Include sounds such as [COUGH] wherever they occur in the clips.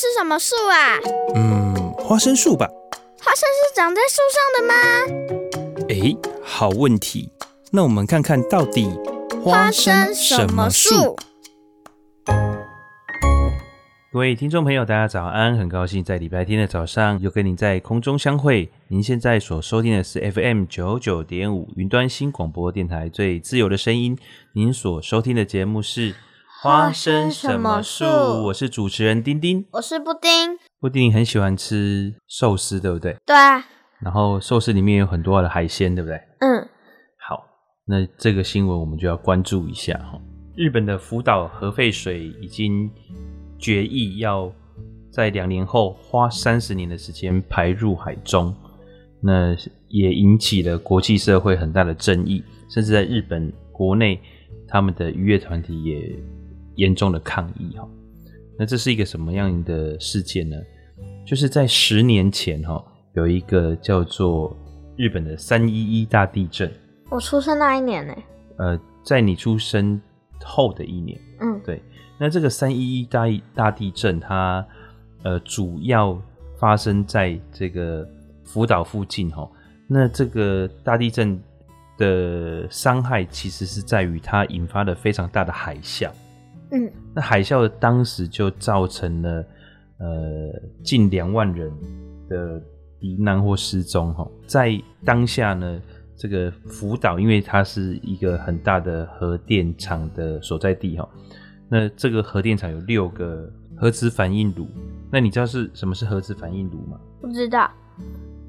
是什么树啊？嗯，花生树吧。花生是长在树上的吗？哎，好问题。那我们看看到底花生什么树？各位听众朋友，大家早安！很高兴在礼拜天的早上又跟您在空中相会。您现在所收听的是 FM 九九点五云端新广播电台最自由的声音。您所收听的节目是花生什么树？我是主持人丁丁，我是布丁。布丁很喜欢吃寿司，对不对？对啊。然后寿司里面有很多的海鲜，对不对？嗯。好，那这个新闻我们就要关注一下哈。日本的福岛核废水已经。决议要在两年后花三十年的时间排入海中，那也引起了国际社会很大的争议，甚至在日本国内，他们的渔业团体也严重的抗议哈。那这是一个什么样的事件呢？就是在十年前哈，有一个叫做日本的三一一大地震。我出生那一年呢？呃，在你出生后的一年。嗯，对。那这个三一一大大地震，它呃主要发生在这个福岛附近哈。那这个大地震的伤害，其实是在于它引发了非常大的海啸。嗯，那海啸当时就造成了呃近两万人的罹难或失踪哈。在当下呢，这个福岛因为它是一个很大的核电厂的所在地哈。那这个核电厂有六个核子反应炉，那你知道是什么是核子反应炉吗？不知道。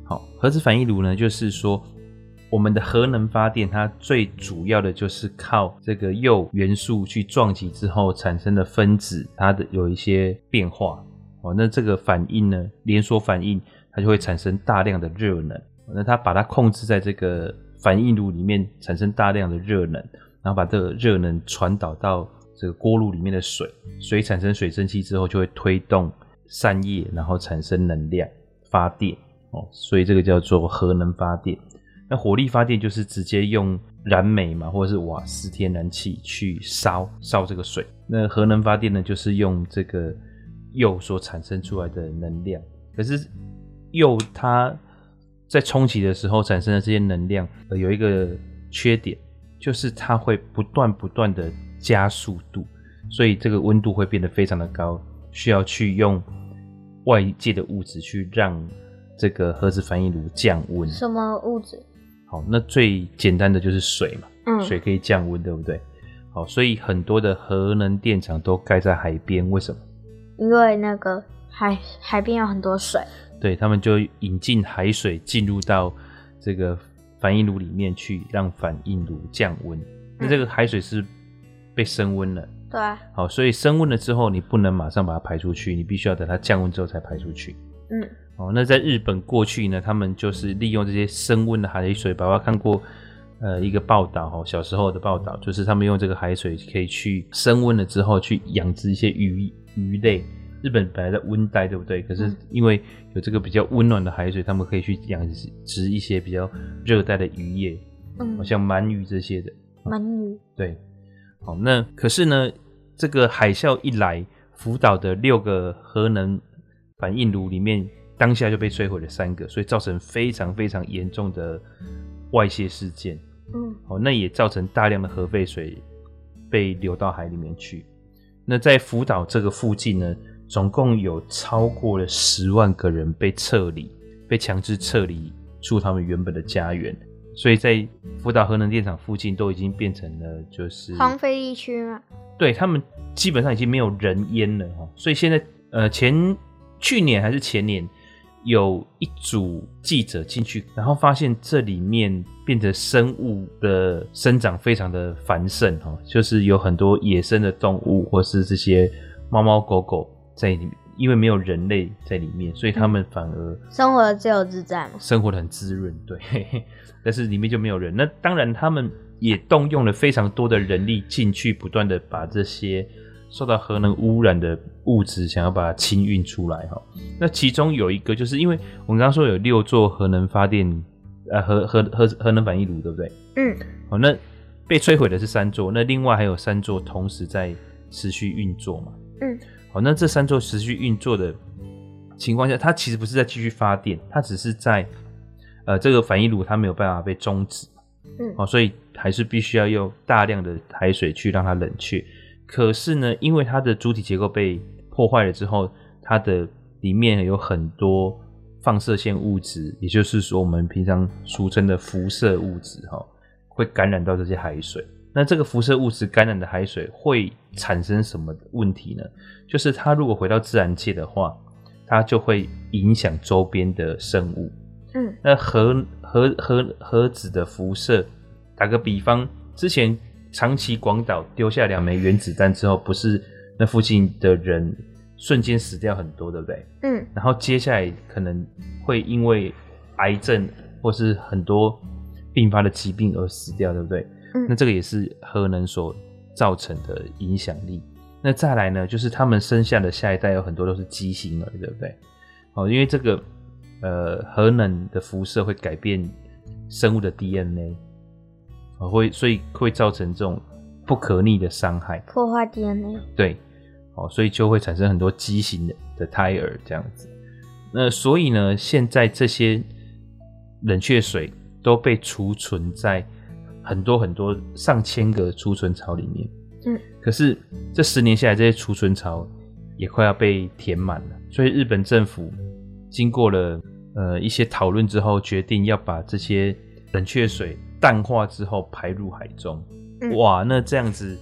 好，核子反应炉呢，就是说我们的核能发电，它最主要的就是靠这个铀元素去撞击之后产生的分子，它的有一些变化。哦，那这个反应呢，连锁反应，它就会产生大量的热能。那它把它控制在这个反应炉里面，产生大量的热能，然后把这个热能传导到。这个锅炉里面的水，水产生水蒸气之后，就会推动扇叶，然后产生能量发电哦，所以这个叫做核能发电。那火力发电就是直接用燃煤嘛，或者是瓦斯天然气去烧烧这个水。那核能发电呢，就是用这个铀所产生出来的能量。可是铀它在冲击的时候产生的这些能量，呃，有一个缺点，就是它会不断不断的。加速度，所以这个温度会变得非常的高，需要去用外界的物质去让这个核子反应炉降温。什么物质？好，那最简单的就是水嘛，嗯，水可以降温，对不对？好，所以很多的核能电厂都盖在海边，为什么？因为那个海海边有很多水，对，他们就引进海水进入到这个反应炉里面去，让反应炉降温。那这个海水是被升温了，对，好，所以升温了之后，你不能马上把它排出去，你必须要等它降温之后才排出去。嗯，哦，那在日本过去呢，他们就是利用这些升温的海水，宝宝看过呃一个报道哦，小时候的报道，就是他们用这个海水可以去升温了之后去养殖一些鱼鱼类。日本本来在温带，对不对？可是因为有这个比较温暖的海水，他们可以去养殖一些比较热带的渔业，嗯，像鳗鱼这些的。鳗鱼，对。好，那可是呢，这个海啸一来，福岛的六个核能反应炉里面，当下就被摧毁了三个，所以造成非常非常严重的外泄事件。嗯，哦，那也造成大量的核废水被流到海里面去。那在福岛这个附近呢，总共有超过了十万个人被撤离，被强制撤离出他们原本的家园。所以在福岛核能电厂附近都已经变成了就是荒废地区嘛？对，他们基本上已经没有人烟了哈。所以现在呃前去年还是前年有一组记者进去，然后发现这里面变得生物的生长非常的繁盛哈，就是有很多野生的动物或是这些猫猫狗狗在里面。因为没有人类在里面，所以他们反而生活的自由自在嘛，生活的很滋润，对。[LAUGHS] 但是里面就没有人，那当然他们也动用了非常多的人力进去，不断的把这些受到核能污染的物质想要把它清运出来哈。那其中有一个就是因为我们刚刚说有六座核能发电，呃，核核核核能反应炉，对不对？嗯。好，那被摧毁的是三座，那另外还有三座同时在持续运作嘛？嗯，好，那这三座持续运作的情况下，它其实不是在继续发电，它只是在呃这个反应炉它没有办法被终止，嗯，好，所以还是必须要用大量的海水去让它冷却。可是呢，因为它的主体结构被破坏了之后，它的里面有很多放射性物质，也就是说我们平常俗称的辐射物质，哈，会感染到这些海水。那这个辐射物质感染的海水会产生什么问题呢？就是它如果回到自然界的话，它就会影响周边的生物。嗯，那核核核核子的辐射，打个比方，之前长崎广岛丢下两枚原子弹之后，不是那附近的人瞬间死掉很多，对不对？嗯，然后接下来可能会因为癌症或是很多并发的疾病而死掉，对不对？嗯，那这个也是核能所造成的影响力。那再来呢，就是他们生下的下一代有很多都是畸形儿，对不对？哦，因为这个呃核能的辐射会改变生物的 DNA，哦，会所以会造成这种不可逆的伤害，破坏 DNA。对，哦，所以就会产生很多畸形的的胎儿这样子。那所以呢，现在这些冷却水都被储存在。很多很多上千个储存槽里面，嗯，可是这十年下来，这些储存槽也快要被填满了。所以日本政府经过了呃一些讨论之后，决定要把这些冷却水淡化之后排入海中。嗯、哇，那这样子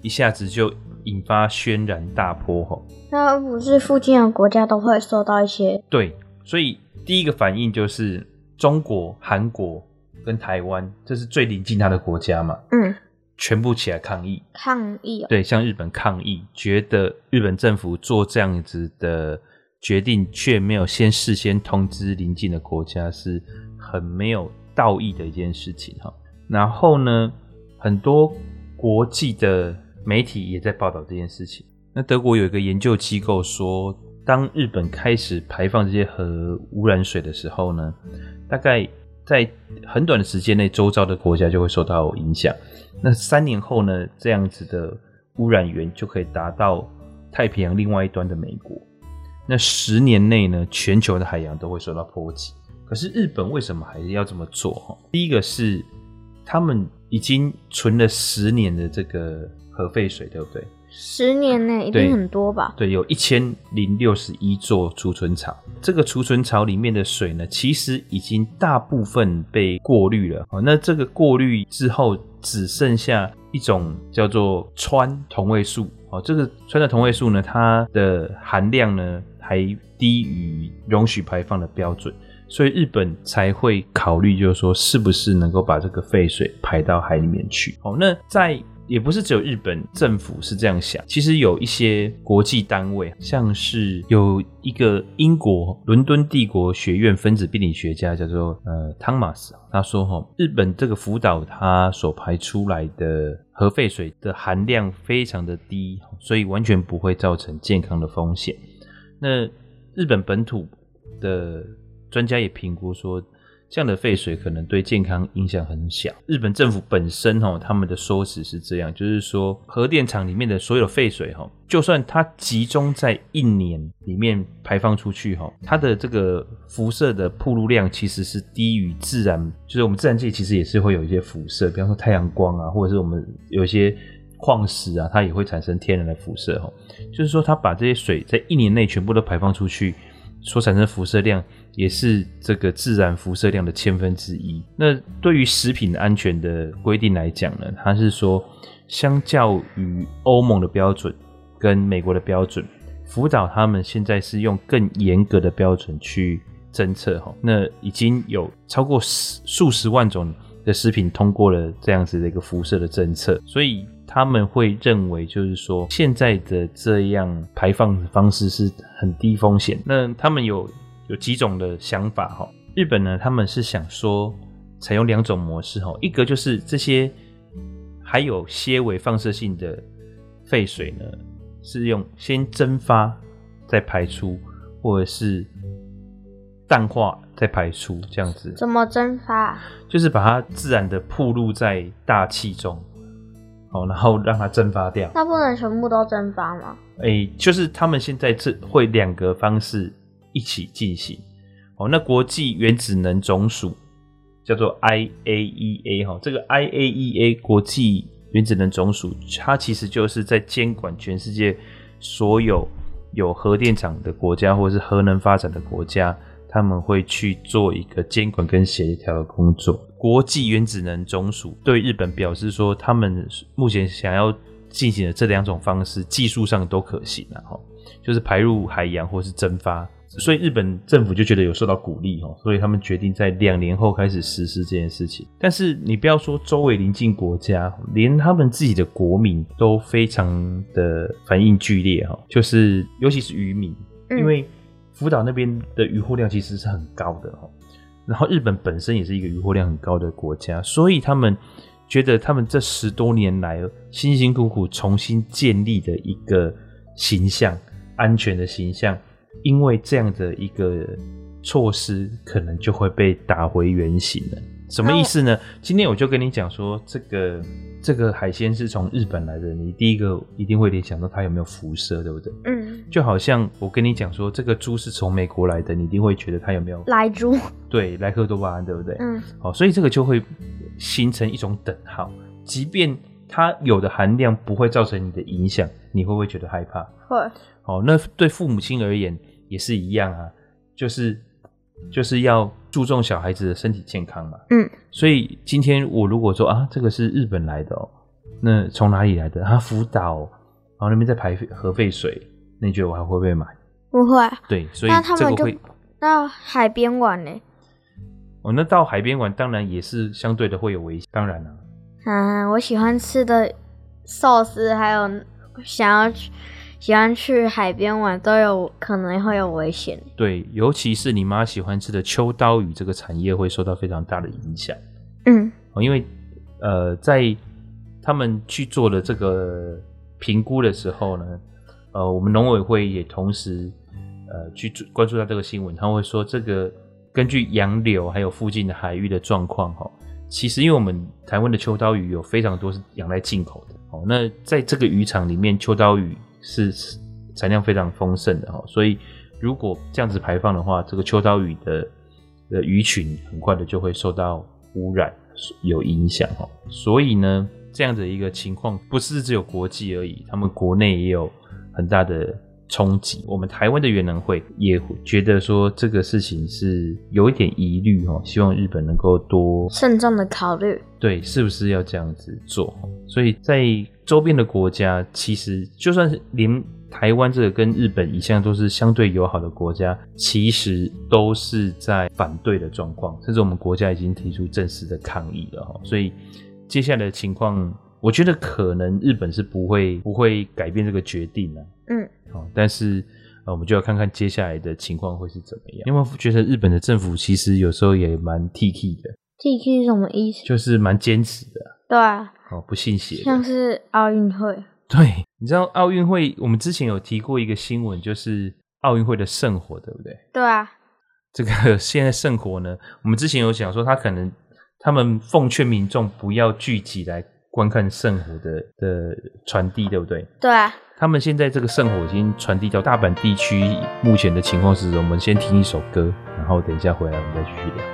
一下子就引发轩然大波吼。那不是附近的国家都会受到一些？对，所以第一个反应就是中国、韩国。跟台湾，这是最临近它的国家嘛？嗯，全部起来抗议，抗议、喔，对，向日本抗议，觉得日本政府做这样子的决定，却没有先事先通知邻近的国家，是很没有道义的一件事情哈。然后呢，很多国际的媒体也在报道这件事情。那德国有一个研究机构说，当日本开始排放这些核污染水的时候呢，大概。在很短的时间内，周遭的国家就会受到影响。那三年后呢，这样子的污染源就可以达到太平洋另外一端的美国。那十年内呢，全球的海洋都会受到波及。可是日本为什么还是要这么做？第一个是他们已经存了十年的这个核废水，对不对？十年内一定很多吧？对，对，有一千零六十一座储存槽。这个储存槽里面的水呢，其实已经大部分被过滤了。哦，那这个过滤之后，只剩下一种叫做氚同位素。哦，这个氚的同位素呢，它的含量呢还低于容许排放的标准，所以日本才会考虑，就是说，是不是能够把这个废水排到海里面去。哦，那在也不是只有日本政府是这样想，其实有一些国际单位，像是有一个英国伦敦帝国学院分子病理学家叫做呃汤马斯，他说哈，日本这个福岛它所排出来的核废水的含量非常的低，所以完全不会造成健康的风险。那日本本土的专家也评估说。这样的废水可能对健康影响很小。日本政府本身哈，他们的说辞是这样，就是说核电厂里面的所有废水哈，就算它集中在一年里面排放出去哈，它的这个辐射的暴露量其实是低于自然，就是我们自然界其实也是会有一些辐射，比方说太阳光啊，或者是我们有一些矿石啊，它也会产生天然的辐射哈。就是说，它把这些水在一年内全部都排放出去，所产生辐射量。也是这个自然辐射量的千分之一。那对于食品安全的规定来讲呢，它是说，相较于欧盟的标准跟美国的标准，福岛他们现在是用更严格的标准去侦测哈。那已经有超过十数十万种的食品通过了这样子的一个辐射的侦测，所以他们会认为就是说，现在的这样排放方式是很低风险。那他们有。有几种的想法哈，日本呢，他们是想说采用两种模式哈，一个就是这些还有些微放射性的废水呢，是用先蒸发再排出，或者是淡化再排出这样子。怎么蒸发？就是把它自然的暴露在大气中，好，然后让它蒸发掉。那不能全部都蒸发吗？哎、欸，就是他们现在这会两个方式一起进行。哦，那国际原子能总署叫做 IAEA 哈，这个 IAEA 国际原子能总署，它其实就是在监管全世界所有有核电厂的国家或者是核能发展的国家，他们会去做一个监管跟协调的工作。国际原子能总署对日本表示说，他们目前想要进行的这两种方式，技术上都可行了哈，就是排入海洋或是蒸发。所以日本政府就觉得有受到鼓励哦，所以他们决定在两年后开始实施这件事情。但是你不要说周围邻近国家，连他们自己的国民都非常的反应剧烈哈，就是尤其是渔民，因为福岛那边的渔获量其实是很高的哦。然后日本本身也是一个渔获量很高的国家，所以他们觉得他们这十多年来辛辛苦苦重新建立的一个形象，安全的形象。因为这样的一个措施，可能就会被打回原形了。什么意思呢？今天我就跟你讲说，这个这个海鲜是从日本来的，你第一个一定会联想到它有没有辐射，对不对？嗯。就好像我跟你讲说，这个猪是从美国来的，你一定会觉得它有没有莱猪？对，莱克多巴胺，对不对？嗯。好，所以这个就会形成一种等号，即便它有的含量不会造成你的影响，你会不会觉得害怕？会。好，那对父母亲而言也是一样啊，就是就是要注重小孩子的身体健康嘛。嗯，所以今天我如果说啊，这个是日本来的哦，那从哪里来的？啊，福岛，然后那边在排核废水，那你觉得我还会不会买？不会。对，所以那他们会到海边玩呢？哦，那到海边玩当然也是相对的会有危险，当然了。嗯，我喜欢吃的寿司，还有想要去。喜欢去海边玩都有可能会有危险。对，尤其是你妈喜欢吃的秋刀鱼，这个产业会受到非常大的影响。嗯，因为呃，在他们去做的这个评估的时候呢，呃，我们农委会也同时呃去关注到这个新闻，他会说这个根据洋流还有附近的海域的状况哈，其实因为我们台湾的秋刀鱼有非常多是养在进口的哦，那在这个渔场里面秋刀鱼。是产量非常丰盛的哈，所以如果这样子排放的话，这个秋刀鱼的的鱼群很快的就会受到污染，有影响哈。所以呢，这样的一个情况不是只有国际而已，他们国内也有很大的冲击。我们台湾的元能会也觉得说这个事情是有一点疑虑哈，希望日本能够多慎重的考虑，对，是不是要这样子做？所以在周边的国家，其实就算是连台湾这个跟日本一向都是相对友好的国家，其实都是在反对的状况，甚至我们国家已经提出正式的抗议了哈。所以接下来的情况，我觉得可能日本是不会不会改变这个决定的。嗯，好，但是呃，我们就要看看接下来的情况会是怎么样。因为觉得日本的政府其实有时候也蛮 T K 的，T K 是什么意思？就是蛮坚持的。对啊。哦，不信邪，像是奥运会。对，你知道奥运会，我们之前有提过一个新闻，就是奥运会的圣火，对不对？对啊。这个 [LAUGHS] 现在圣火呢，我们之前有讲说，他可能他们奉劝民众不要聚集来观看圣火的的传递，对不对？对啊。他们现在这个圣火已经传递到大阪地区，目前的情况是，我们先听一首歌，然后等一下回来我们再继续聊。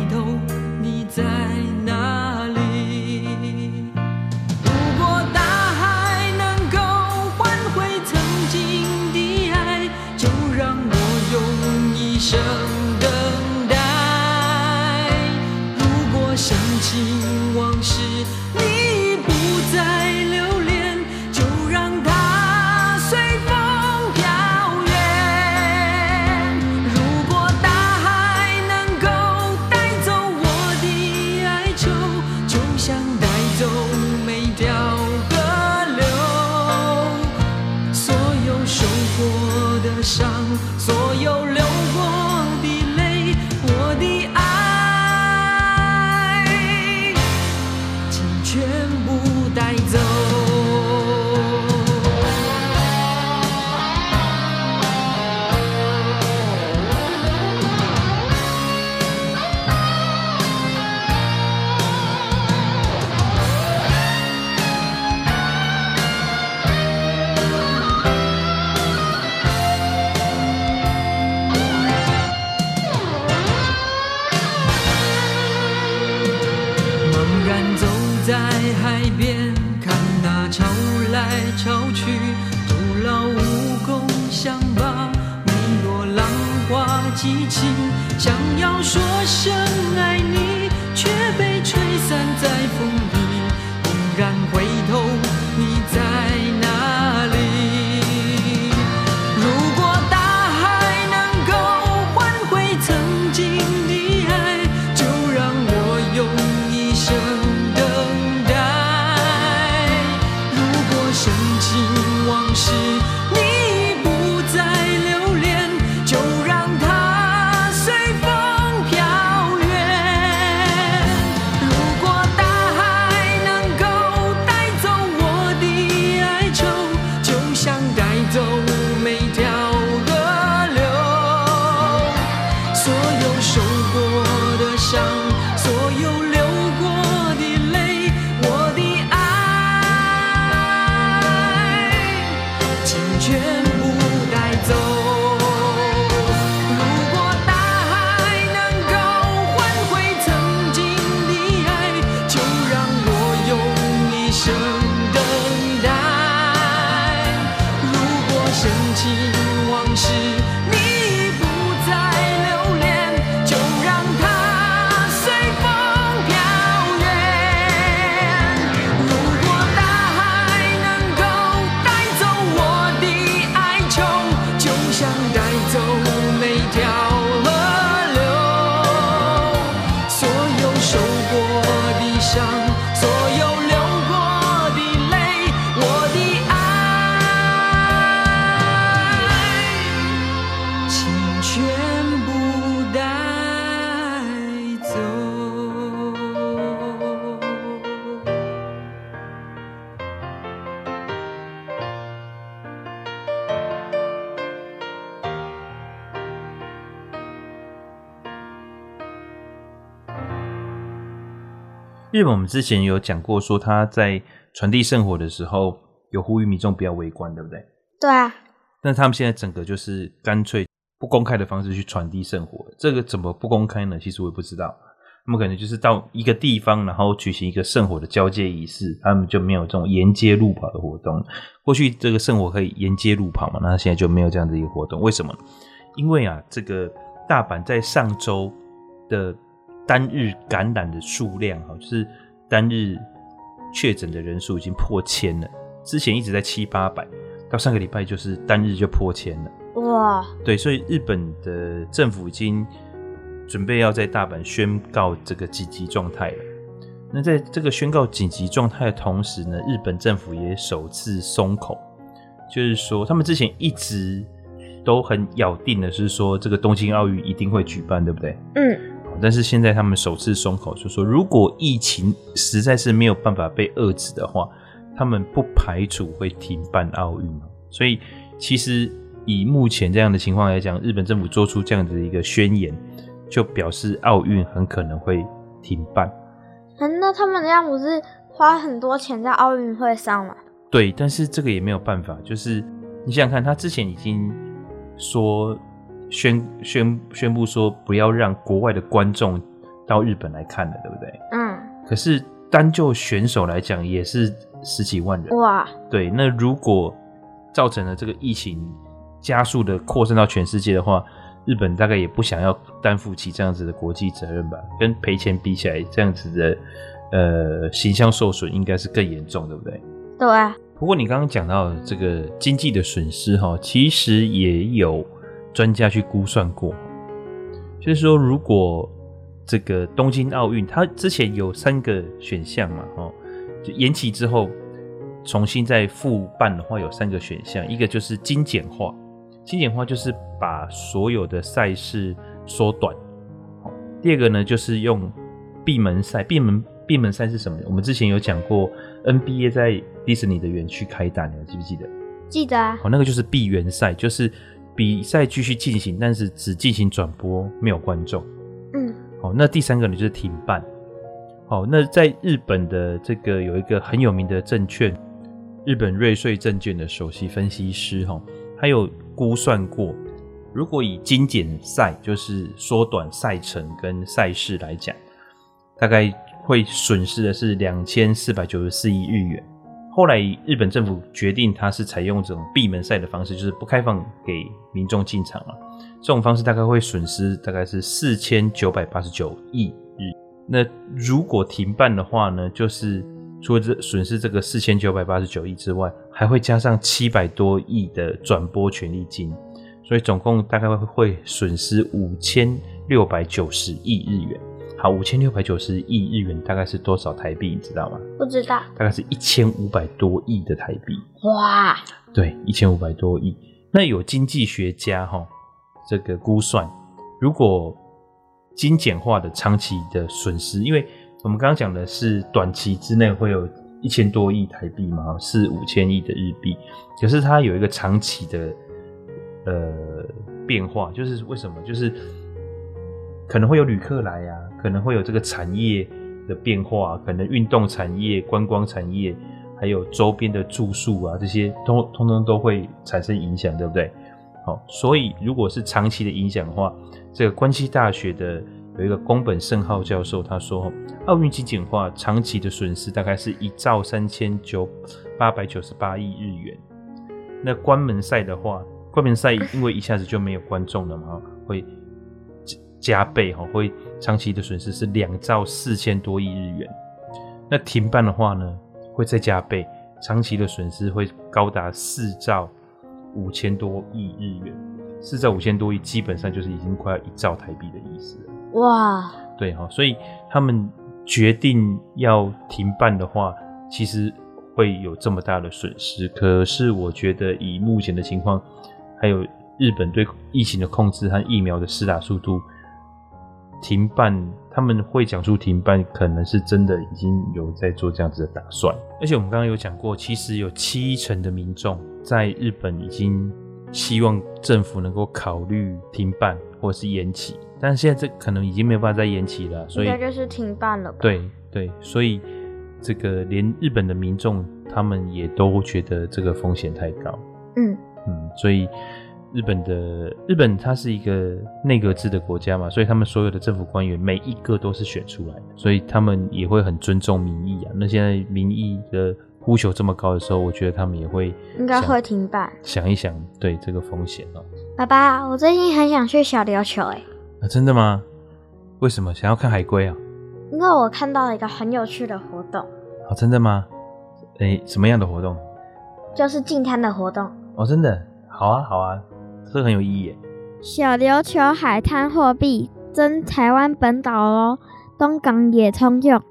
来潮去徒劳无功，想把每朵浪花激情，想要说声爱你，却被吹散在风里，猛然回头。日本我们之前有讲过，说他在传递圣火的时候有呼吁民众不要围观，对不对？对啊。但他们现在整个就是干脆不公开的方式去传递圣火，这个怎么不公开呢？其实我也不知道。他们可能就是到一个地方，然后举行一个圣火的交接仪式，他们就没有这种沿街路跑的活动。过去这个圣火可以沿街路跑嘛，那现在就没有这样的一个活动。为什么？因为啊，这个大阪在上周的。单日感染的数量哈，就是单日确诊的人数已经破千了。之前一直在七八百，到上个礼拜就是单日就破千了。哇！对，所以日本的政府已经准备要在大阪宣告这个紧急状态了。那在这个宣告紧急状态的同时呢，日本政府也首次松口，就是说他们之前一直都很咬定的是说这个东京奥运一定会举办，对不对？嗯。但是现在他们首次松口，就说如果疫情实在是没有办法被遏制的话，他们不排除会停办奥运。所以其实以目前这样的情况来讲，日本政府做出这样子的一个宣言，就表示奥运很可能会停办。嗯，那他们这样不是花很多钱在奥运会上吗？对，但是这个也没有办法，就是你想想看，他之前已经说。宣宣宣布说不要让国外的观众到日本来看了，对不对？嗯。可是单就选手来讲，也是十几万人。哇。对，那如果造成了这个疫情加速的扩散到全世界的话，日本大概也不想要担负起这样子的国际责任吧？跟赔钱比起来，这样子的呃形象受损应该是更严重，对不对？对啊。不过你刚刚讲到这个经济的损失哈，其实也有专家去估算过，就是说如果这个东京奥运它之前有三个选项嘛，哈，就延期之后重新再复办的话，有三个选项，一个就是精简化，精简化就是把所有的赛事缩短，第二个呢就是用闭门赛，闭门闭门赛是什么？我们之前有讲过。NBA 在迪士尼的园区开打，你还记不记得？记得啊。哦，那个就是闭园赛，就是比赛继续进行，但是只进行转播，没有观众。嗯。好，那第三个呢，就是停办。好，那在日本的这个有一个很有名的证券，日本瑞穗证券的首席分析师哈，他有估算过，如果以精简赛，就是缩短赛程跟赛事来讲，大概。会损失的是两千四百九十四亿日元。后来日本政府决定，它是采用这种闭门赛的方式，就是不开放给民众进场了。这种方式大概会损失大概是四千九百八十九亿日。那如果停办的话呢，就是除了这损失这个四千九百八十九亿之外，还会加上七百多亿的转播权利金，所以总共大概会损失五千六百九十亿日元。好，五千六百九十亿日元大概是多少台币？你知道吗？不知道。大概是一千五百多亿的台币。哇！对，一千五百多亿。那有经济学家哈，这个估算，如果精简化的长期的损失，因为我们刚刚讲的是短期之内会有一千多亿台币嘛，是五千亿的日币。可是它有一个长期的呃变化，就是为什么？就是可能会有旅客来呀、啊。可能会有这个产业的变化，可能运动产业、观光产业，还有周边的住宿啊，这些通通通都会产生影响，对不对？好，所以如果是长期的影响的话，这个关西大学的有一个宫本胜浩教授他说，奥运精简化长期的损失大概是一兆三千九八百九十八亿日元。那关门赛的话，关门赛因为一下子就没有观众了嘛，会。加倍哈，会长期的损失是两兆四千多亿日元。那停办的话呢，会再加倍，长期的损失会高达四兆五千多亿日元。四兆五千多亿，基本上就是已经快要一兆台币的意思了。哇！对哈，所以他们决定要停办的话，其实会有这么大的损失。可是我觉得以目前的情况，还有日本对疫情的控制和疫苗的施打速度。停办，他们会讲出停办，可能是真的已经有在做这样子的打算。而且我们刚刚有讲过，其实有七成的民众在日本已经希望政府能够考虑停办或是延期，但是现在这可能已经没有办法再延期了，所以应该就是停办了吧。对对，所以这个连日本的民众他们也都觉得这个风险太高。嗯嗯，所以。日本的日本，它是一个内阁制的国家嘛，所以他们所有的政府官员每一个都是选出来的，所以他们也会很尊重民意啊。那现在民意的呼求这么高的时候，我觉得他们也会应该会停办，想一想对这个风险哦。爸爸，我最近很想去小琉球哎。啊，真的吗？为什么？想要看海龟啊？因为我看到了一个很有趣的活动。哦，真的吗？诶，什么样的活动？就是净滩的活动。哦，真的？好啊，好啊。这很有意义。小琉球海滩货币征台湾本岛哦，东港也通用。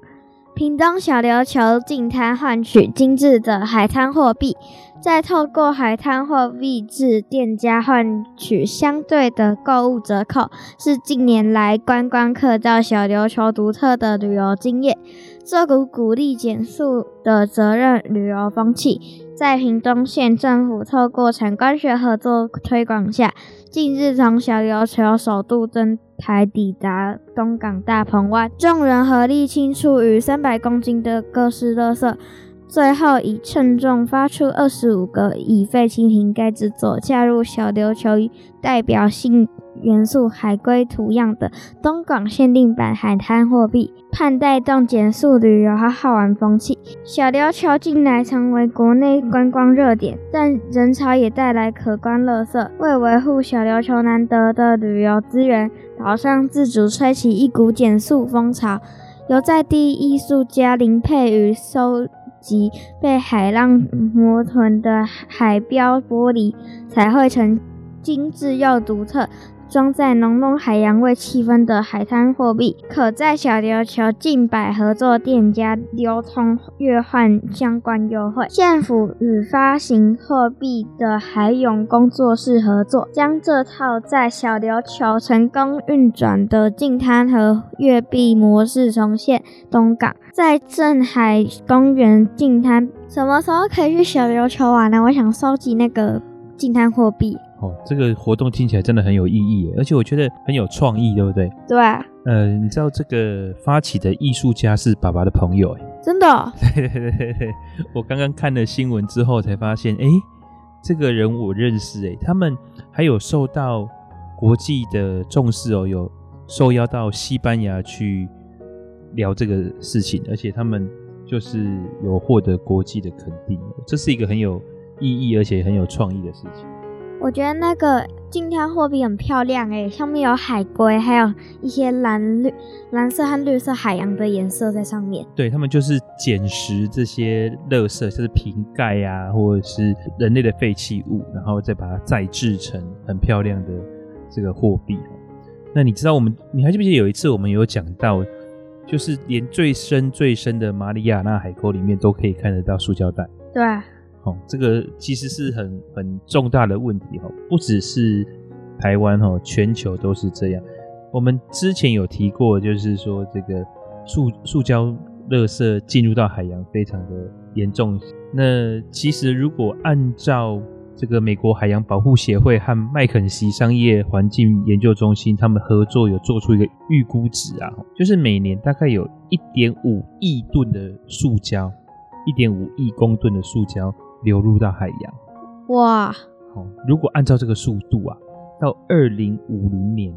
屏东小琉球近滩换取精致的海滩货币，再透过海滩货币至店家换取相对的购物折扣，是近年来观光客到小琉球独特的旅游经验。这股鼓励减塑的责任旅游风气。在屏东县政府透过产官学合作推广下，近日从小琉球首度登台抵达东港大鹏湾，众人合力清出逾三百公斤的各式垃圾，最后以称重发出二十五个已废氢瓶盖之作，加入小琉球代表性元素海龟图样的东港限定版海滩货币，盼带动减速旅游和好玩风气。小琉球近来成为国内观光热点，但人潮也带来可观垃圾。为维护小琉球难得的旅游资源，岛上自主吹起一股减速风潮，由在地艺术家林佩瑜收集被海浪磨损的海标玻璃，彩绘成精致又独特，装载浓浓海洋味气氛的海滩货币，可在小琉球近百合作店家流通兑换相关优惠。县府与发行货币的海永工作室合作，将这套在小琉球成功运转的净滩和月币模式重现东港。在镇海公园净滩，什么时候可以去小琉球玩呢？我想收集那个净滩货币。哦，这个活动听起来真的很有意义，而且我觉得很有创意，对不对？对。呃，你知道这个发起的艺术家是爸爸的朋友，哎，真的？[LAUGHS] 对对对对，我刚刚看了新闻之后才发现，哎，这个人我认识，哎，他们还有受到国际的重视哦，有受邀到西班牙去。聊这个事情，而且他们就是有获得国际的肯定，这是一个很有意义而且很有创意的事情。我觉得那个净滩货币很漂亮诶，上面有海龟，还有一些蓝绿、蓝色和绿色海洋的颜色在上面。对，他们就是捡拾这些垃圾，就是瓶盖啊，或者是人类的废弃物，然后再把它再制成很漂亮的这个货币。那你知道我们，你还记不记得有一次我们有讲到？就是连最深最深的马里亚纳海沟里面都可以看得到塑胶袋。对，哦，这个其实是很很重大的问题哦，不只是台湾哦，全球都是这样。我们之前有提过，就是说这个塑塑胶垃圾进入到海洋非常的严重。那其实如果按照这个美国海洋保护协会和麦肯锡商业环境研究中心，他们合作有做出一个预估值啊，就是每年大概有一点五亿吨的塑胶，一点五亿公吨的塑胶流入到海洋。哇！好，如果按照这个速度啊，到二零五零年，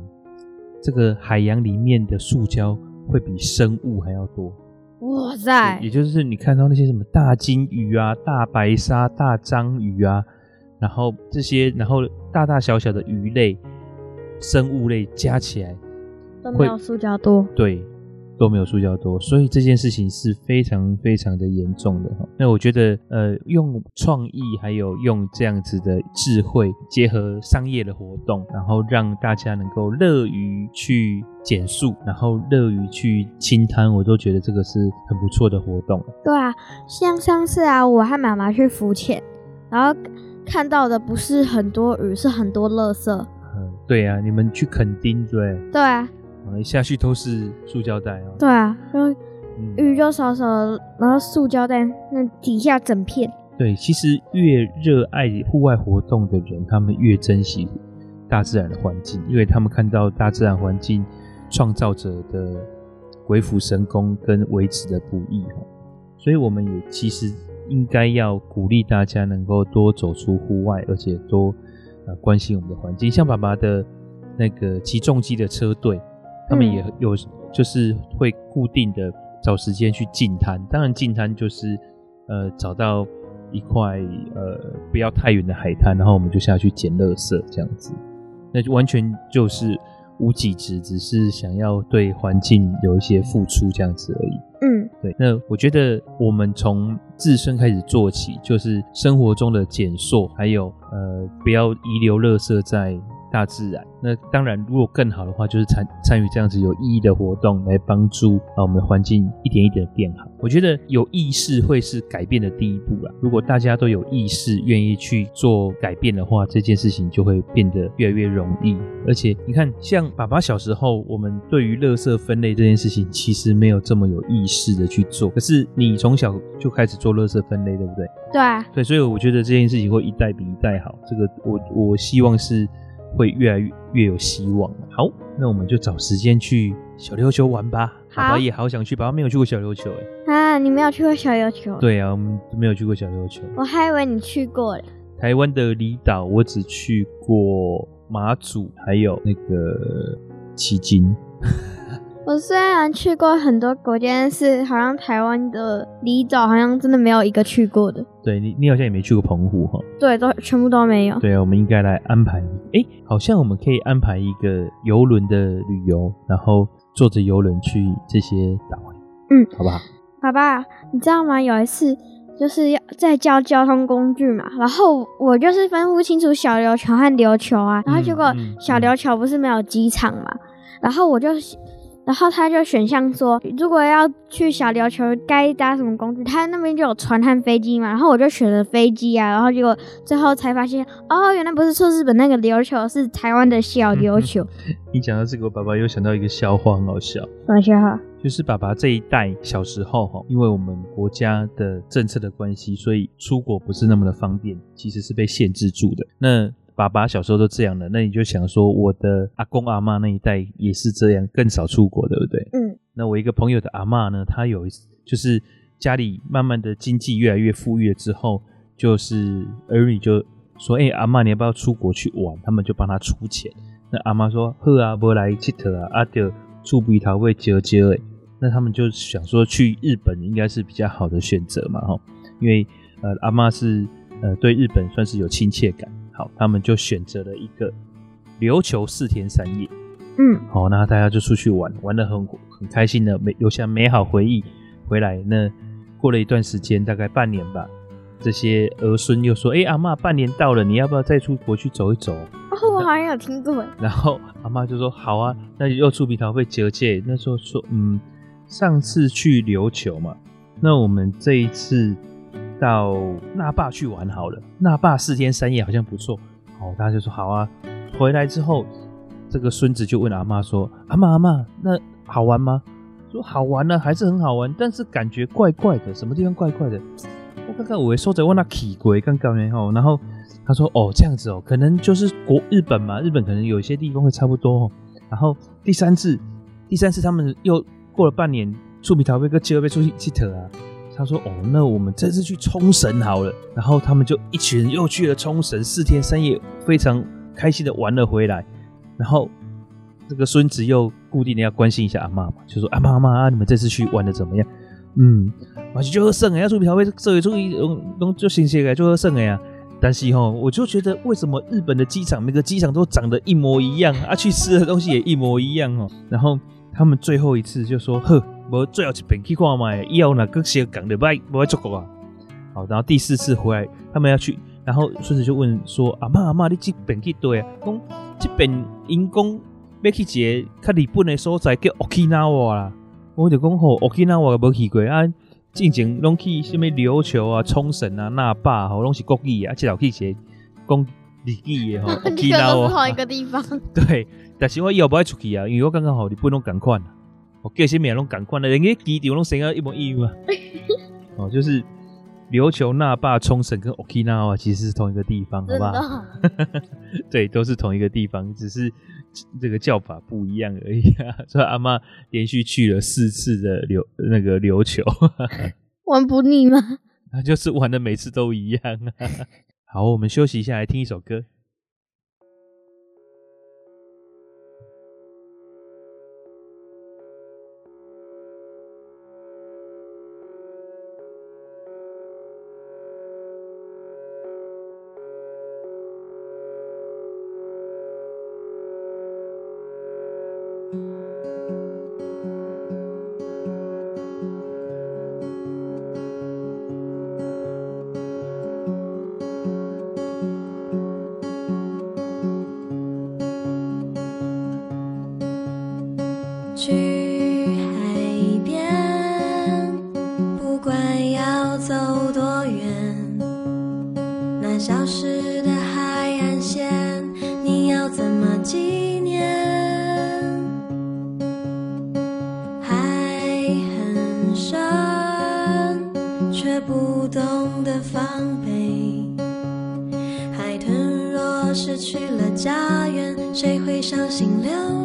这个海洋里面的塑胶会比生物还要多。哇塞！也就是你看到那些什么大金鱼啊、大白鲨、大章鱼啊。然后这些，然后大大小小的鱼类、生物类加起来都没有塑胶多，对，都没有塑胶多，所以这件事情是非常非常的严重的哈。那我觉得，呃，用创意还有用这样子的智慧结合商业的活动，然后让大家能够乐于去减速，然后乐于去清滩，我都觉得这个是很不错的活动。对啊，像上次啊，我和妈妈去浮潜，然后。看到的不是很多鱼，是很多垃圾。嗯，对啊，你们去垦丁对？对啊，一下去都是塑胶袋哦。对啊，然后鱼就少少，然后塑胶袋那底下整片。对，其实越热爱户外活动的人，他们越珍惜大自然的环境，因为他们看到大自然环境创造者的鬼斧神工跟维持的不易，所以我们也其实。应该要鼓励大家能够多走出户外，而且多呃关心我们的环境。像爸爸的那个骑重机的车队，他们也有就是会固定的找时间去净滩。当然，净滩就是呃找到一块呃不要太远的海滩，然后我们就下去捡垃圾这样子。那就完全就是无给职，只是想要对环境有一些付出这样子而已。嗯，对。那我觉得我们从自身开始做起，就是生活中的减塑，还有呃，不要遗留垃圾在大自然。那当然，如果更好的话，就是参参与这样子有意义的活动，来帮助啊我们的环境一点一点的变好。我觉得有意识会是改变的第一步啊。如果大家都有意识，愿意去做改变的话，这件事情就会变得越来越容易。而且你看，像爸爸小时候，我们对于垃圾分类这件事情，其实没有这么有意识的去做。可是你从小就开始做垃圾分类，对不对？对啊，对，所以我觉得这件事情会一代比一代好。这个我我希望是。会越来越越有希望。好，那我们就找时间去小琉球玩吧。好爸爸也好想去，爸爸没有去过小琉球哎。啊，你没有去过小琉球？对啊，我们没有去过小琉球。我还以为你去过嘞。台湾的离岛，我只去过马祖，还有那个旗津。我虽然去过很多国家，但是好像台湾的离岛好像真的没有一个去过的。对你，你好像也没去过澎湖哈？对，都全部都没有。对啊，我们应该来安排。哎，好像我们可以安排一个游轮的旅游，然后坐着游轮去这些岛。嗯，好不好？爸爸，你知道吗？有一次就是要在叫交通工具嘛，然后我就是分不清楚小琉球和琉球啊，然后结果小琉球不是没有机场嘛，然后我就。然后他就选项说，如果要去小琉球，该搭什么工具？他那边就有船和飞机嘛。然后我就选了飞机啊。然后结果最后才发现，哦，原来不是说日本那个琉球，是台湾的小琉球。你讲到这个，我爸爸又想到一个笑话，很好笑。什么笑话？就是爸爸这一代小时候哈，因为我们国家的政策的关系，所以出国不是那么的方便，其实是被限制住的。那爸爸小时候都这样的，那你就想说，我的阿公阿嬷那一代也是这样，更少出国，对不对？嗯。那我一个朋友的阿嬷呢，她有一次就是家里慢慢的经济越来越富裕了之后，就是儿女就说：“哎、欸，阿嬷你要不要出国去玩？”他们就帮他出钱。那阿嬷说：“好啊，不来佚佗啊，阿就出鼻头会折折诶。”那他们就想说去日本应该是比较好的选择嘛，哈，因为呃阿嬷是呃对日本算是有亲切感。好，他们就选择了一个琉球四天三夜。嗯，好，那大家就出去玩，玩的很很开心的，美留下美好回忆。回来那过了一段时间，大概半年吧，这些儿孙又说：“哎、欸，阿嬷，半年到了，你要不要再出国去走一走？”哦，我好像有听过。然后阿嬷就说：“好啊，那又出鼻头被折借。”那时候说：“嗯，上次去琉球嘛，那我们这一次。”到那霸去玩好了，那霸四天三夜好像不错。哦，大家就说好啊。回来之后，这个孙子就问阿妈说：“阿妈阿妈，那好玩吗？”说好玩呢，还是很好玩，但是感觉怪怪的，什么地方怪怪的？我看看，我说着问那奇怪，刚刚然后，然后他说：“哦，这样子哦，可能就是国日本嘛，日本可能有一些地方会差不多。”然后第三次，第三次他们又过了半年，出比逃被个机会被出去去特啊。他说：“哦，那我们这次去冲绳好了。”然后他们就一群人又去了冲绳，四天三夜，非常开心的玩了回来。然后这个孙子又固定的要关心一下阿妈嘛，就说：“阿妈阿妈，你们这次去玩的怎么样？”嗯，而且就喝剩哎，要出票会这里注意，弄就新鲜哎，就喝剩哎呀。但是哈，我就觉得为什么日本的机场每个机场都长得一模一样啊？去吃的东西也一模一样哦。然后他们最后一次就说：“呵。”我最后一遍去看嘛，以后若个时间讲的不不爱出国啊？好，然后第四次回来，他们要去，然后孙子就问说：“阿妈阿妈，你这边去对啊？讲这边因讲要去一个较日本的所在叫 Okinawa 啦。”我就讲吼，Okinawa 无去过啊，之前拢去什么琉球啊、冲绳啊、那霸吼，拢是国语啊，至少去一个讲日语的吼。[LAUGHS] Okinawa 同一个地方。对，但是我以后不爱出去啊，因为我刚刚好日本拢共款。我叫些名拢赶快的，人家基地拢生个一模一样啊！[LAUGHS] 哦，就是琉球、那霸、冲绳跟 Okinawa 其实是同一个地方，好不好？[LAUGHS] 对，都是同一个地方，只是这个叫法不一样而已啊。[LAUGHS] 所以阿妈连续去了四次的琉那个琉球，玩不腻吗？那就是玩的每次都一样啊。好，我们休息一下，来听一首歌。去海边，不管要走多远，那消失的海岸线，你要怎么纪念？海很深，却不懂得防备。海豚若失去了家园，谁会伤心流泪？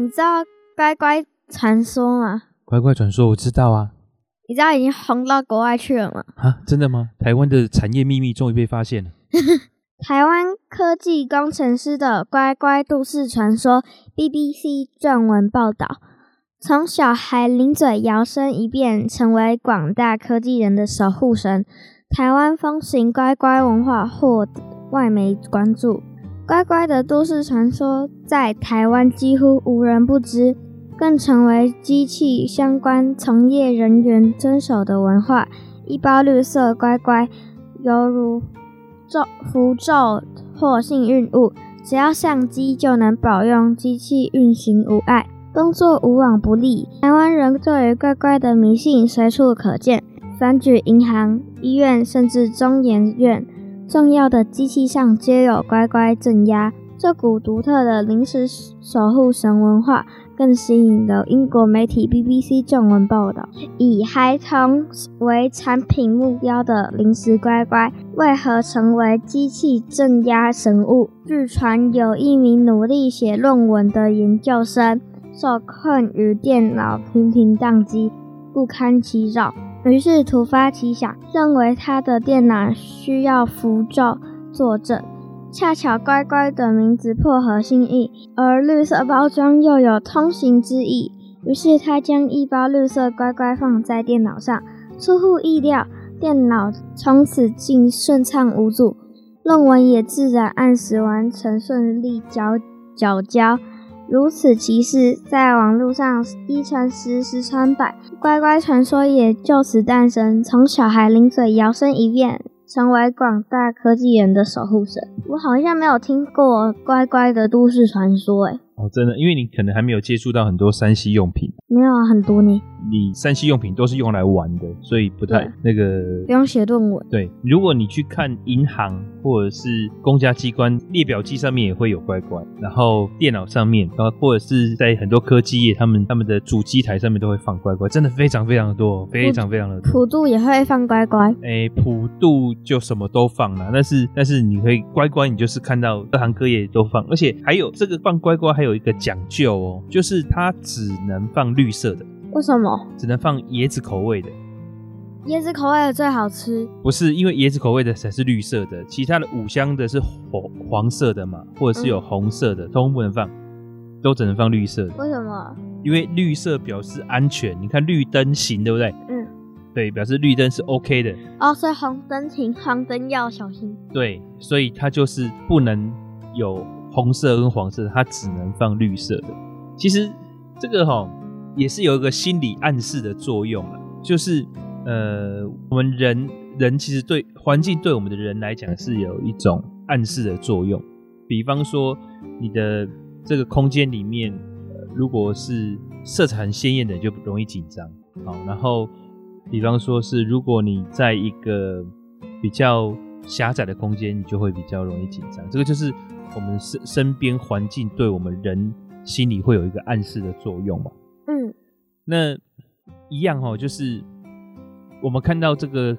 你知道乖乖传说吗？乖乖传说我知道啊，你知道已经红到国外去了吗？啊，真的吗？台湾的产业秘密终于被发现了。[LAUGHS] 台湾科技工程师的乖乖都市传说，BBC 撰文报道，从小孩零嘴摇身一变成为广大科技人的守护神。台湾风行乖乖文化获外媒关注，乖乖的都市传说在台湾几乎无人不知，更成为机器相关从业人员遵守的文化。一包绿色乖乖，犹如咒符咒或幸运物，只要相机就能保佑机器运行无碍，工作无往不利。台湾人对于乖乖的迷信随处可见，凡举银行、医院甚至中研院重要的机器上皆有乖乖镇压。这股独特的临时守护神文化，更吸引了英国媒体 BBC 撰文报道。以孩童为产品目标的临时乖乖，为何成为机器镇压神物？据传有一名努力写论文的研究生，受困于电脑频频宕机，不堪其扰，于是突发奇想，认为他的电脑需要符咒作证。恰巧乖乖的名字破合心意，而绿色包装又有通行之意，于是他将一包绿色乖乖放在电脑上。出乎意料，电脑从此竟顺畅无阻，论文也自然按时完成，顺利交缴交。如此奇事，在网络上一传十，十传百，乖乖传说也就此诞生。从小孩零嘴摇身一变。成为广大科技人的守护神。我好像没有听过乖乖的都市传说，哎，哦，真的，因为你可能还没有接触到很多山西用品，没有啊，很多呢。你三 C 用品都是用来玩的，所以不太那个不用写论文。对，如果你去看银行或者是公家机关列表机上面也会有乖乖，然后电脑上面啊，或者是在很多科技业，他们他们的主机台上面都会放乖乖，真的非常非常的多，非常非常的多。普渡也会放乖乖，诶，普渡就什么都放了，但是但是你会乖乖，你就是看到各行各业都放，而且还有这个放乖乖还有一个讲究哦，就是它只能放绿色的。为什么？只能放椰子口味的，椰子口味的最好吃。不是因为椰子口味的才是绿色的，其他的五香的是黄黄色的嘛，或者是有红色的，都不能放，都只能放绿色的。为什么？因为绿色表示安全，你看绿灯行，对不对？嗯，对，表示绿灯是 OK 的。哦，所以红灯停，黄灯要小心。对，所以它就是不能有红色跟黄色，它只能放绿色的。其实这个齁也是有一个心理暗示的作用了，就是呃，我们人人其实对环境对我们的人来讲是有一种暗示的作用。比方说，你的这个空间里面。如果是色彩很鲜艳的，就容易紧张。好，然后比方说是，如果你在一个比较狭窄的空间，你就会比较容易紧张。这个就是我们身身边环境对我们人心里会有一个暗示的作用嘛。嗯，那一样哦，就是我们看到这个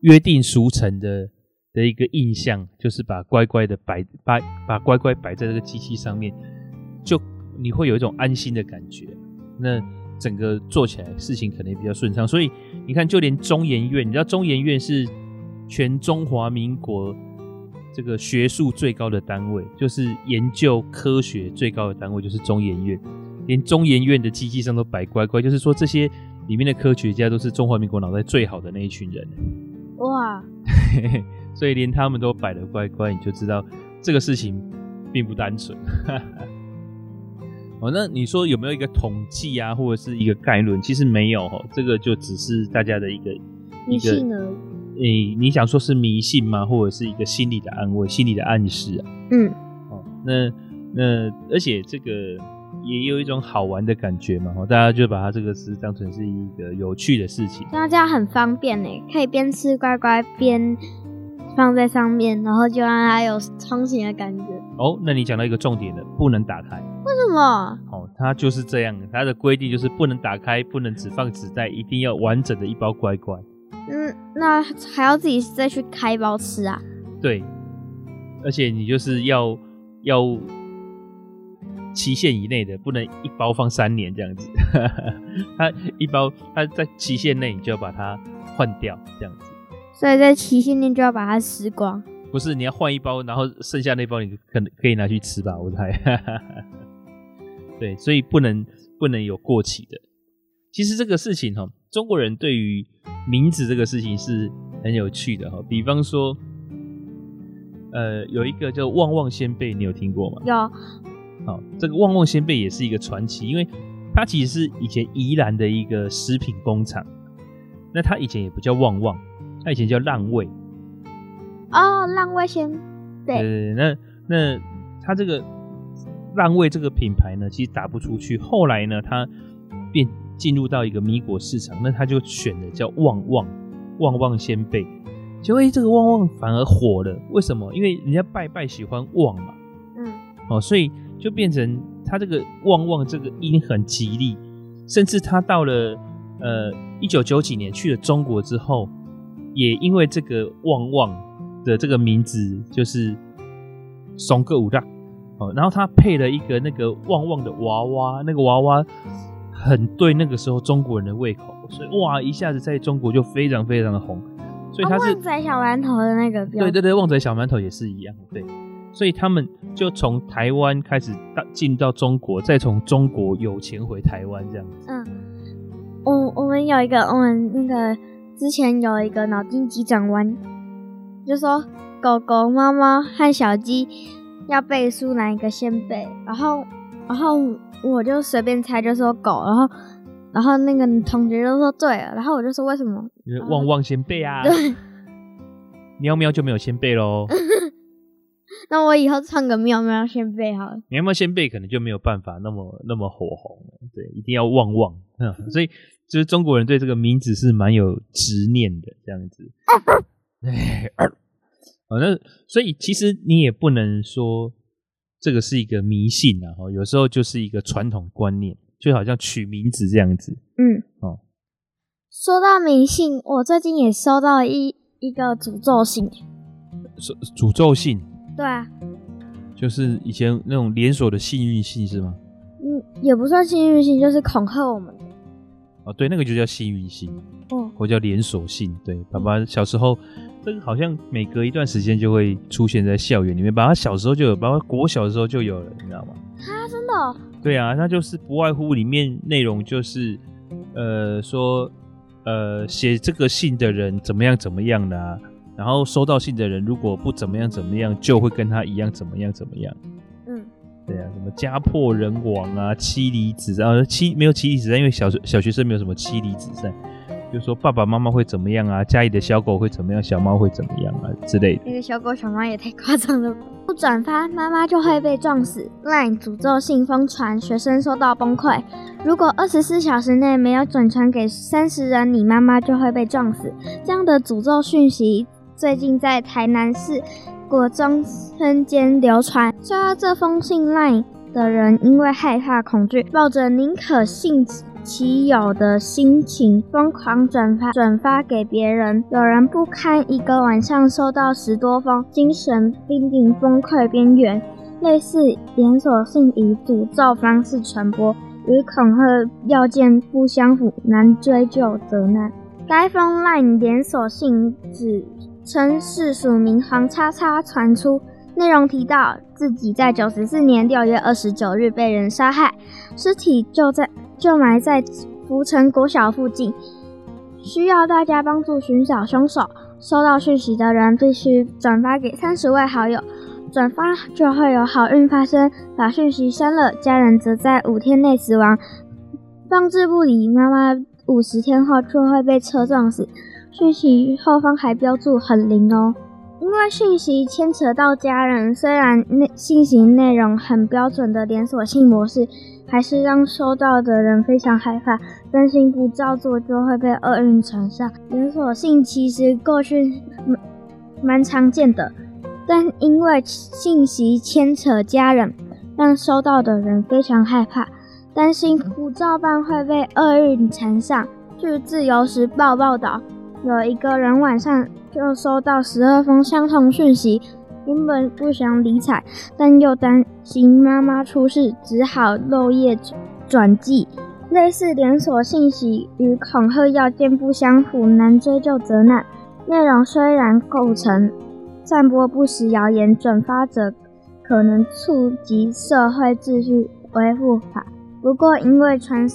约定俗成的的一个印象，就是把乖乖的摆把把乖乖摆在这个机器上面，就。你会有一种安心的感觉，那整个做起来事情可能也比较顺畅。所以你看，就连中研院，你知道中研院是全中华民国这个学术最高的单位，就是研究科学最高的单位，就是中研院。连中研院的机器上都摆乖乖，就是说这些里面的科学家都是中华民国脑袋最好的那一群人。哇！[LAUGHS] 所以连他们都摆的乖乖，你就知道这个事情并不单纯。[LAUGHS] 哦，那你说有没有一个统计啊，或者是一个概论？其实没有哈，这个就只是大家的一个迷信而已。诶，你想说是迷信吗？或者是一个心理的安慰、心理的暗示啊？嗯，哦，那那而且这个也有一种好玩的感觉嘛，哈，大家就把它这个是当成是一个有趣的事情。那这样很方便呢，可以边吃乖乖边放在上面，然后就让它有成型的感觉。哦，那你讲到一个重点了，不能打开。为什么？哦，它就是这样，它的规定就是不能打开，不能只放纸袋，一定要完整的一包乖乖。嗯，那还要自己再去开包吃啊？对，而且你就是要要期限以内的，不能一包放三年这样子。[LAUGHS] 它一包，它在期限内你就要把它换掉，这样子。所以在期限内就要把它吃光。不是，你要换一包，然后剩下那包你可能可以拿去吃吧？我猜。[LAUGHS] 对，所以不能不能有过期的。其实这个事情哈，中国人对于名字这个事情是很有趣的哈。比方说，呃，有一个叫旺旺仙贝，你有听过吗？有。好，这个旺旺仙贝也是一个传奇，因为它其实是以前宜兰的一个食品工厂。那它以前也不叫旺旺，它以前叫浪味。哦，浪味仙贝。对，那那它这个。浪味这个品牌呢，其实打不出去。后来呢，它便进入到一个米果市场，那它就选的叫旺旺旺旺仙贝。结果，哎，这个旺旺反而火了。为什么？因为人家拜拜喜欢旺嘛。嗯。哦，所以就变成他这个旺旺这个音很吉利。甚至他到了呃一九九几年去了中国之后，也因为这个旺旺的这个名字就是松个五大。哦，然后他配了一个那个旺旺的娃娃，那个娃娃很对那个时候中国人的胃口，所以哇，一下子在中国就非常非常的红。所以他是、哦、旺仔小馒头的那个，对对对，旺仔小馒头也是一样，对。所以他们就从台湾开始到进到中国，再从中国有钱回台湾这样子。嗯，我我们有一个，我们那个之前有一个脑筋急转弯，就说狗狗、猫猫和小鸡。要背书哪一个先背？然后，然后我就随便猜，就说狗。然后，然后那个同学就说对了。然后我就说为什么？因为旺旺先背啊。对。喵喵就没有先背喽。那我以后唱个喵喵先背好了。喵喵先背可能就没有办法那么那么火红了。对，一定要旺旺。嗯，[LAUGHS] 所以就是中国人对这个名字是蛮有执念的，这样子。[LAUGHS] 好，那所以其实你也不能说这个是一个迷信啊，哈，有时候就是一个传统观念，就好像取名字这样子。嗯，哦，说到迷信，我最近也收到一一个诅咒信。诅诅咒信？对啊，就是以前那种连锁的幸运信是吗？嗯，也不算幸运信，就是恐吓我们的。哦，对，那个就叫幸运信，哦，或叫连锁信。对，爸爸小时候，这个好像每隔一段时间就会出现在校园里面。爸爸小时候就有，爸爸国小的时候就有了，你知道吗？啊，真的哦？对啊，那就是不外乎里面内容就是，呃，说，呃，写这个信的人怎么样怎么样的啊，然后收到信的人如果不怎么样怎么样，就会跟他一样怎么样怎么样。嗯，对啊，什么家破人亡啊，妻离子散啊，妻没有妻离子散，因为小学小学生没有什么妻离子散，就是说爸爸妈妈会怎么样啊，家里的小狗会怎么样，小猫会怎么样啊之类的。那个小狗小猫也太夸张了吧，不转发妈妈就会被撞死。LINE 诅咒信疯传，学生收到崩溃。如果二十四小时内没有转传给三十人，你妈妈就会被撞死。这样的诅咒讯息最近在台南市国中村间流传。收到这封信 LINE 的人，因为害怕恐惧，抱着宁可信其有的心情，疯狂转发转发给别人。有人不堪一个晚上收到十多封，精神濒临崩溃边缘。类似连锁信以诅咒方式传播。与恐吓要件不相符，难追究责难。该封 LINE 连锁信指称是署名黄叉叉传出，内容提到自己在九十四年六月二十九日被人杀害，尸体就在就埋在福城国小附近，需要大家帮助寻找凶手。收到讯息的人必须转发给三十位好友。转发就会有好运发生，把讯息删了，家人则在五天内死亡。放置不理，妈妈五十天后就会被车撞死。讯息后方还标注很灵哦，因为讯息牵扯到家人，虽然内信息内容很标准的连锁性模式，还是让收到的人非常害怕，担心不照做就会被厄运缠上。连锁性其实过去蛮蛮常见的。但因为信息牵扯家人，让收到的人非常害怕，担心不照办会被厄运缠上。据自由时报报道，有一个人晚上就收到十二封相同讯息，原本不想理睬，但又担心妈妈出事，只好漏夜转寄。类似连锁信息与恐吓要件不相符，难追究责难。内容虽然构成。散播不实谣言，转发者可能触及社会秩序维护法。不过，因为传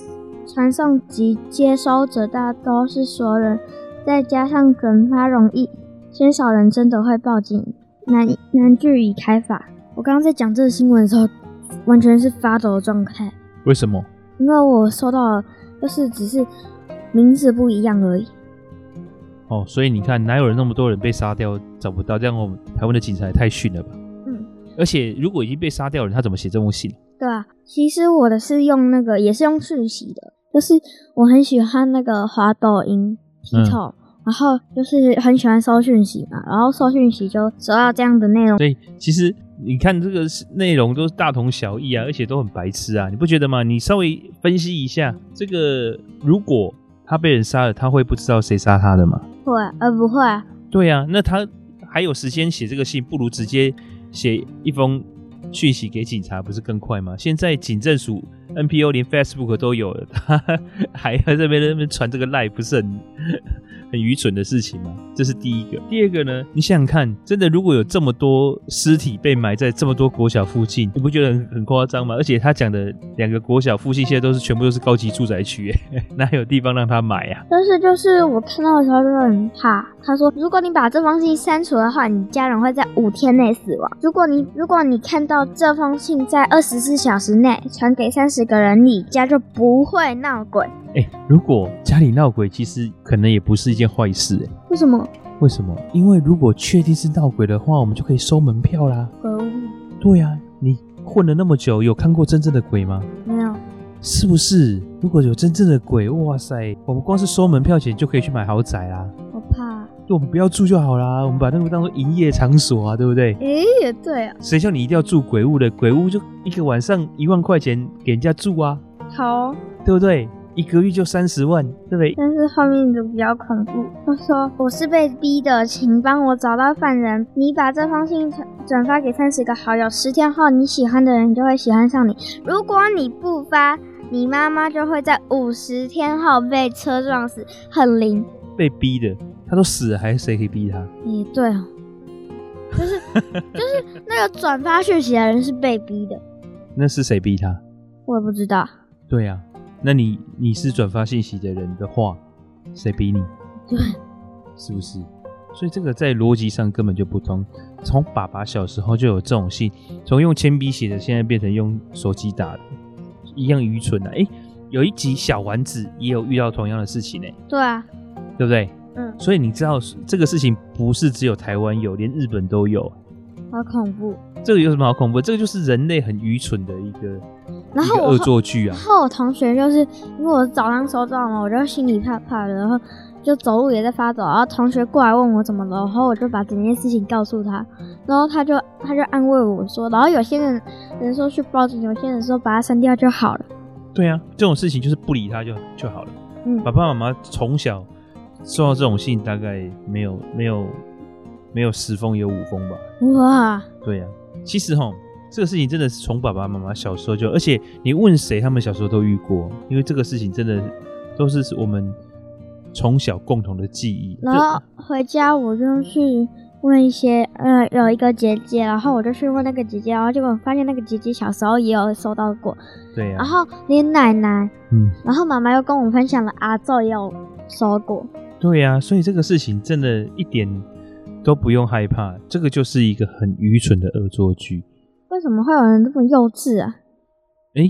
传送及接收者大都是熟人，再加上转发容易，鲜少人真的会报警，难难据以开法。我刚刚在讲这个新闻的时候，完全是发抖的状态。为什么？因为我收到的就是只是名字不一样而已。哦，所以你看，哪有人那么多人被杀掉找不到？这样我们台湾的警察也太逊了吧？嗯，而且如果已经被杀掉了，他怎么写这封信？对啊，其实我的是用那个，也是用讯息的，就是我很喜欢那个滑抖音然后就是很喜欢收讯息嘛，然后收讯息就收到这样的内容。所以其实你看这个内容都是大同小异啊，而且都很白痴啊，你不觉得吗？你稍微分析一下，这个如果他被人杀了，他会不知道谁杀他的吗？会，而不会啊？对、啊，那他还有时间写这个信，不如直接写一封讯息给警察，不是更快吗？现在警政署 NPO 连 Facebook 都有了，他 [LAUGHS] 还在这边那边传这个赖，不是很很愚蠢的事情吗？这是第一个。第二个呢？你想想看，真的如果有这么多尸体被埋在这么多国小附近，你不觉得很很夸张吗？而且他讲的两个国小附近现在都是全部都是高级住宅区，[LAUGHS] 哪有地方让他埋啊？但是就是我看到的时候就很怕。他说，如果你把这封信删除的话，你家人会在五天内死亡。如果你如果你看到这封信在二十四小时内传给三十个人，你家就不会闹鬼。哎、欸，如果家里闹鬼，其实可能也不是一件坏事。哎，为什么？为什么？因为如果确定是闹鬼的话，我们就可以收门票啦。鬼屋？对呀、啊，你混了那么久，有看过真正的鬼吗？没有。是不是？如果有真正的鬼，哇塞，我们光是收门票钱就可以去买豪宅啦。我们不要住就好啦，我们把那个当做营业场所啊，对不对？哎、欸，也对啊。谁叫你一定要住鬼屋的？鬼屋就一个晚上一万块钱给人家住啊。好，对不对？一个月就三十万，对不对？但是后面就比较恐怖。他说：“我是被逼的，请帮我找到犯人。你把这封信转转发给三十个好友，十天后你喜欢的人就会喜欢上你。如果你不发，你妈妈就会在五十天后被车撞死，很灵。被逼的，他都死了，还是谁可以逼他？也对哦，就是就是那个转发讯息的人是被逼的，那是谁逼他？我也不知道。对啊，那你你是转发信息的人的话，谁逼你？对，是不是？所以这个在逻辑上根本就不通。从爸爸小时候就有这种信，从用铅笔写的，现在变成用手机打的，一样愚蠢啊！哎，有一集小丸子也有遇到同样的事情呢。对啊。对不对？嗯，所以你知道这个事情不是只有台湾有，连日本都有。好恐怖！这个有什么好恐怖？这个就是人类很愚蠢的一个，然后恶作剧啊。然后我同学就是因为我早上收到嘛，我就心里怕怕的，然后就走路也在发抖。然后同学过来问我怎么了，然后我就把整件事情告诉他，然后他就他就安慰我说，然后有些人人说去报警，有些人说把它删掉就好了。对啊，这种事情就是不理他就就好了。嗯，爸爸妈妈从小。收到这种信，大概没有没有没有十封有五封吧。哇，对呀、啊，其实哈，这个事情真的是从爸爸妈妈小时候就，而且你问谁，他们小时候都遇过，因为这个事情真的都是我们从小共同的记忆。然后回家我就去问一些，呃，有一个姐姐，然后我就去问那个姐姐，然后结果发现那个姐姐小时候也有收到过。对呀、啊。然后连奶奶，嗯，然后妈妈又跟我分享了阿祖也有收过。对呀、啊，所以这个事情真的一点都不用害怕，这个就是一个很愚蠢的恶作剧。为什么会有人这么幼稚啊？哎，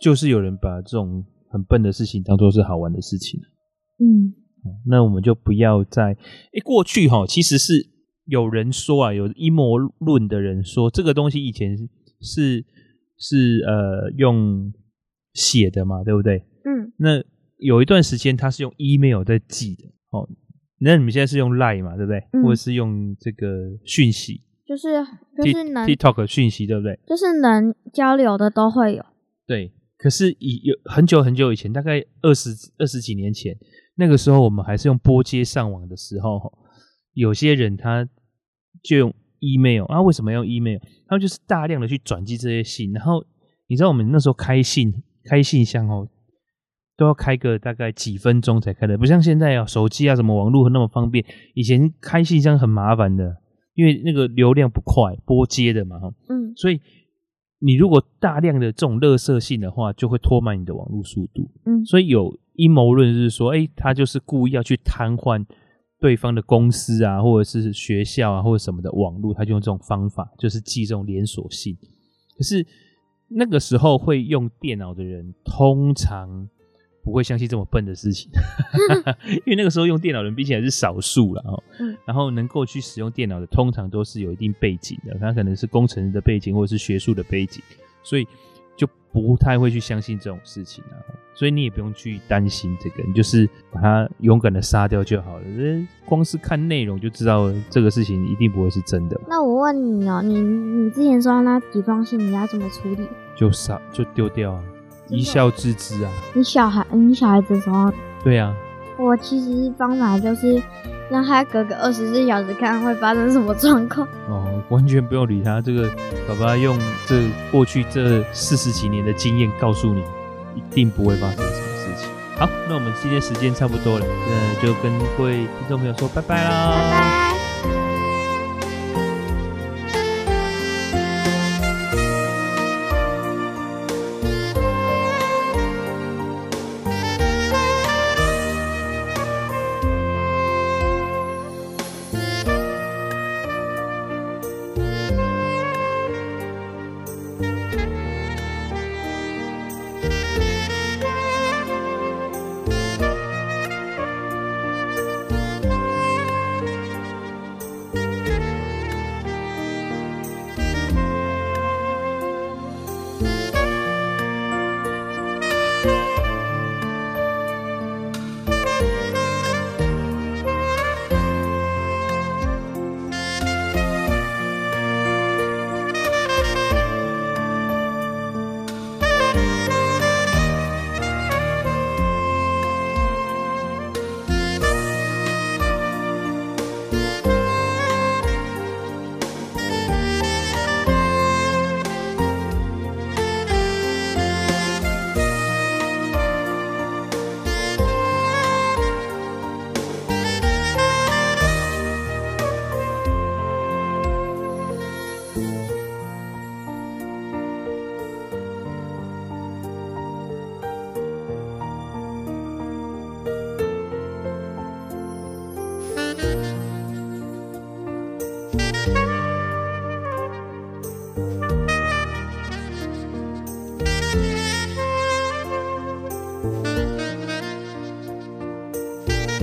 就是有人把这种很笨的事情当做是好玩的事情。嗯，那我们就不要再哎，过去哈，其实是有人说啊，有阴谋论的人说这个东西以前是是呃用写的嘛，对不对？嗯，那有一段时间他是用 email 在寄的。哦，那你们现在是用 Line 嘛，对不对？嗯、或者是用这个讯息，就是就是能 TikTok 讯息，对不对？就是能交流的都会有。对，可是以有很久很久以前，大概二十二十几年前，那个时候我们还是用拨接上网的时候，有些人他就用 email 啊，为什么要用 email？他们就是大量的去转寄这些信，然后你知道我们那时候开信开信箱哦。都要开个大概几分钟才开的，不像现在啊，手机啊什么网络那么方便。以前开信箱很麻烦的，因为那个流量不快，拨接的嘛，哈，嗯，所以你如果大量的这种垃圾信的话，就会拖慢你的网络速度，嗯，所以有阴谋论是说，哎，他就是故意要去瘫痪对方的公司啊，或者是学校啊，或者什么的网络，他就用这种方法，就是寄这种连锁信。可是那个时候会用电脑的人，通常。不会相信这么笨的事情，[LAUGHS] 因为那个时候用电脑的人毕竟还是少数了哦。然后能够去使用电脑的，通常都是有一定背景的，他可能是工程师的背景或者是学术的背景，所以就不太会去相信这种事情啊。所以你也不用去担心这个，你就是把它勇敢的杀掉就好了。光是看内容就知道这个事情一定不会是真的。那我问你哦，你你之前收到那几封信，你要怎么处理？就杀，就丢掉啊。一笑置之啊！你小孩，你小孩子的时候，对啊。我其实方法就是让他隔个二十四小时看会发生什么状况。哦，完全不用理他。这个爸爸用这过去这四十几年的经验告诉你，一定不会发生什么事情。好，那我们今天时间差不多了，那就跟各位听众朋友说拜拜啦。拜拜。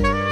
Bye.